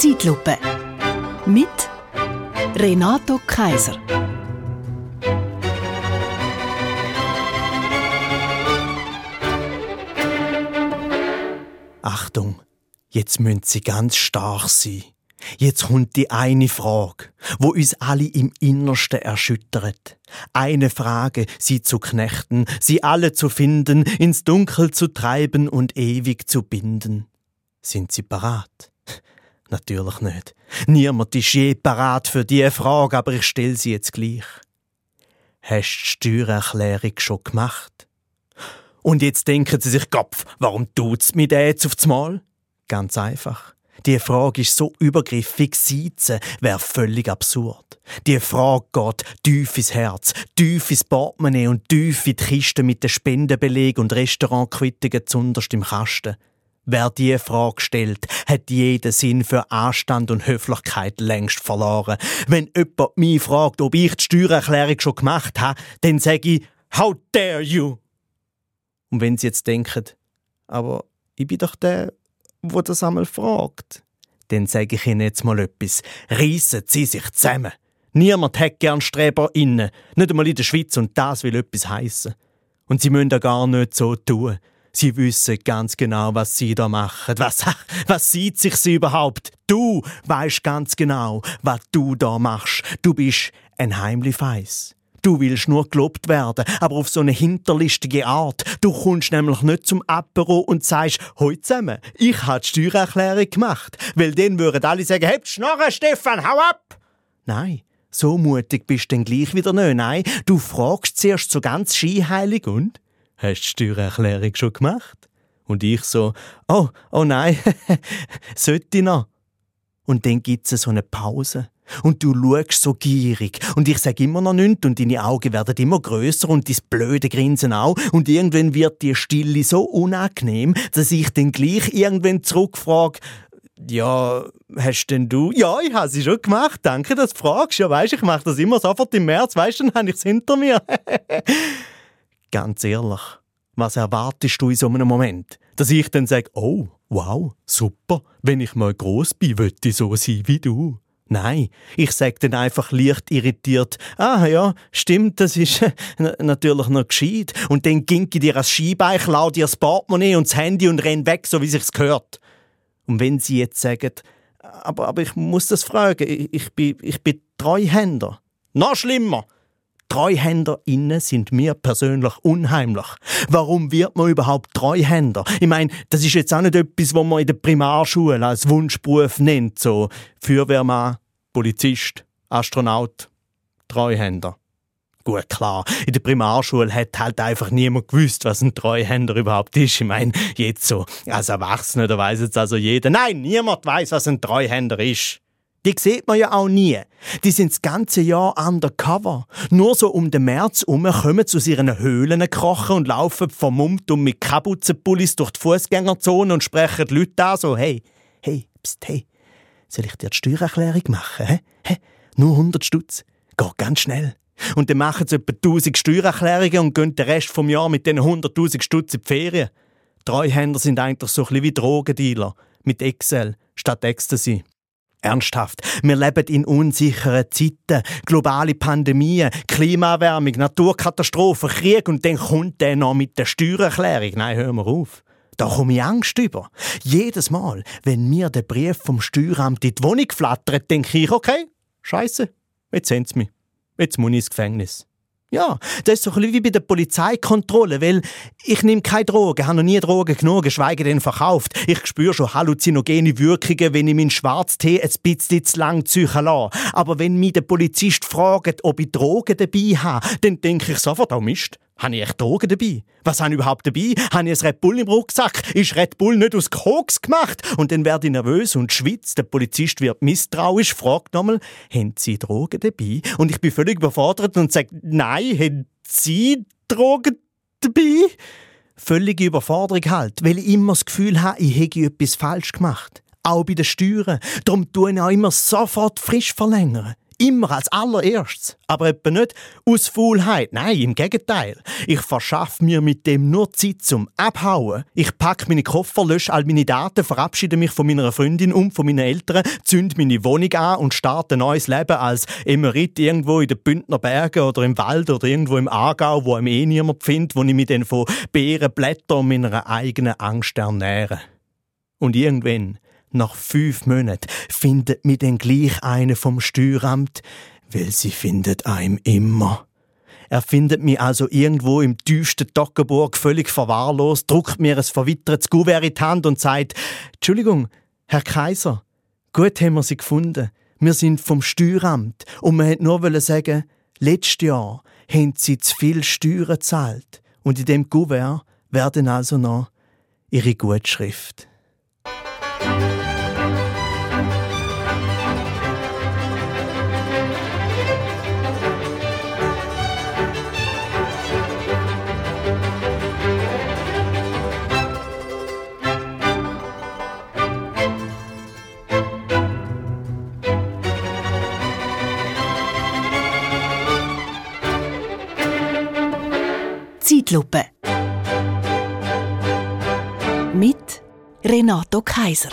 Zeitlupe. Mit Renato Kaiser. Achtung, jetzt müssen Sie ganz stark sein. Jetzt kommt die eine Frage, wo uns alle im Innersten erschüttert. Eine Frage, sie zu knechten, sie alle zu finden, ins Dunkel zu treiben und ewig zu binden. Sind Sie parat? Natürlich nicht. Niemand ist je parat für diese Frage, aber ich stell sie jetzt gleich. Hast du die Steuererklärung schon gemacht? Und jetzt denken Sie sich, Kopf, warum tut's mir das jetzt aufs Mal? Ganz einfach. Die Frage ist so übergriffig, Seizen wäre völlig absurd. Die Frage geht tief ins Herz, tief ins Portemonnaie und tief in die Kiste mit den Spendenbeleg und Restaurantquittungen zunderst im Kasten. Wer diese Frage stellt, hat jeden Sinn für Anstand und Höflichkeit längst verloren. Wenn jemand mich fragt, ob ich die Steuererklärung schon gemacht habe, dann sage ich, How dare you? Und wenn Sie jetzt denken, aber ich bin doch der, wo das einmal fragt, dann sage ich Ihnen jetzt mal etwas. Reissen Sie sich zusammen. Niemand hat gern Streber innen, nicht einmal in der Schweiz, und das will etwas heißen. Und Sie müssen da gar nicht so tun. Sie wissen ganz genau, was Sie da machen. Was, was sieht sich Sie überhaupt? Du weißt ganz genau, was du da machst. Du bist ein Heimlichfeiss. Du willst nur gelobt werden, aber auf so eine hinterlistige Art. Du kommst nämlich nicht zum Apero und sagst, heute zusammen, ich habe die Steuererklärung gemacht. Weil dann würden alle sagen, hebt Schnorren, Stefan, hau ab! Nein, so mutig bist du dann gleich wieder nicht. Nein, du fragst zuerst so ganz skiheilig und? Hast du die Steuererklärung schon gemacht? Und ich so, oh, oh nein, sollte ich noch? Und dann gibt's so eine Pause. Und du schaust so gierig. Und ich sag immer noch nichts und deine Augen werden immer größer und dein blöde Grinsen auch. Und irgendwann wird die Stille so unangenehm, dass ich dann gleich irgendwann zurückfrage, ja, hast denn du? Ja, ich habe sie schon gemacht. Danke, dass du fragst. Ja, weißt, ich mache das immer sofort im März. Weißt, dann habe ich es hinter mir. Ganz ehrlich, was erwartest du in so einem Moment? Dass ich dann sage, oh, wow, super. Wenn ich mal groß bin, möchte ich so sein wie du. Nein, ich sag dann einfach leicht irritiert, ah ja, stimmt, das ist natürlich noch gescheit. Und dann ging ich dir als Skibein, klau dir das Portemonnaie und das Handy und renn weg, so wie sich's gehört. Und wenn sie jetzt sagen, aber, aber ich muss das fragen, ich, ich, bin, ich bin Treuhänder. Noch schlimmer! TreuhänderInnen sind mir persönlich unheimlich. Warum wird man überhaupt Treuhänder? Ich meine, das ist jetzt auch nicht etwas, was man in der Primarschule als Wunschberuf nennt, so Feuerwehrmann, Polizist, Astronaut, Treuhänder. Gut, klar, in der Primarschule hat halt einfach niemand gewusst, was ein Treuhänder überhaupt ist. Ich meine, jetzt so, als Erwachsener, da weiss jetzt also jeder. Nein, niemand weiß, was ein Treuhänder ist. Die sieht man ja auch nie. Die sind das ganze Jahr undercover. Nur so um den März herum kommen zu ihren Höhlen krochen und laufen vermummt und mit Kapuzenpullis durch die Fußgängerzone und sprechen die Leute an so, hey, hey, pst, hey, soll ich dir die Steuererklärung machen? Hä? Hä? Nur 100 Stutz. Geht ganz schnell. Und dann machen sie etwa 1000 Steuererklärungen und gehen den Rest vom Jahr mit diesen 100.000 Stutz in die Ferien. Treuhänder sind eigentlich so ein bisschen wie Drogendealer. Mit Excel statt Ecstasy. Ernsthaft, wir leben in unsicheren Zeiten. Globale Pandemien, Klimaerwärmung, Naturkatastrophen, Krieg und dann kommt der noch mit der Steuererklärung. Nein, hör mal auf. Da komme ich Angst über. Jedes Mal, wenn mir der Brief vom Steueramt in die Wohnung flattert, denke ich, okay, scheiße, jetzt sind sie mich. Jetzt muss ich ins Gefängnis. Ja, das ist so ein wie bei der Polizeikontrolle, weil ich nehme keine Drogen, habe noch nie Drogen genommen, geschweige denn verkauft. Ich spüre schon halluzinogene Wirkungen, wenn ich meinen Schwarztee ein bisschen zu lang züchen lasse. Aber wenn mich der Polizist fragt, ob ich Drogen dabei habe, dann denke ich sofort, oh Mist, habe ich echt Drogen dabei? Was habe ich überhaupt dabei? Habe ich ein Red Bull im Rucksack? Ist Red Bull nicht aus Koks gemacht? Und dann werde ich nervös und schwitze. Der Polizist wird misstrauisch, fragt nochmal, haben Sie Drogen dabei? Und ich bin völlig überfordert und sage, nein, haben Sie Drogen dabei? Völlige Überforderung halt, weil ich immer das Gefühl habe, ich hätte etwas falsch gemacht. Auch bei den Steuern. Darum tue ich auch immer sofort frisch verlängern. Immer als allererstes. Aber etwa nicht aus Faulheit. Nein, im Gegenteil. Ich verschaffe mir mit dem nur Zeit zum Abhauen. Ich packe meine Koffer, lösche all meine Daten, verabschiede mich von meiner Freundin und von meinen Eltern, zünde meine Wohnung an und starte ein neues Leben als Emerit irgendwo in den Bündner Bergen oder im Wald oder irgendwo im Aargau, wo einem eh niemand findet, wo ich mich dann von Beeren, Blättern und meiner eigenen Angst ernähre. Und irgendwann nach fünf Monaten findet mich dann gleich eine vom Steueramt, weil sie findet einem immer. Er findet mich also irgendwo im tiefsten Toggenburg völlig verwahrlost, druckt mir ein verwittertes Kuvert in die Hand und sagt, Entschuldigung, Herr Kaiser, gut haben wir Sie gefunden. Wir sind vom Steueramt und wir wollten nur sagen, letztes Jahr haben Sie zu viel Steuern gezahlt und in dem Kuvert werden also noch Ihre Gutschrift. Zeitlupe. Mit Renato Kaiser.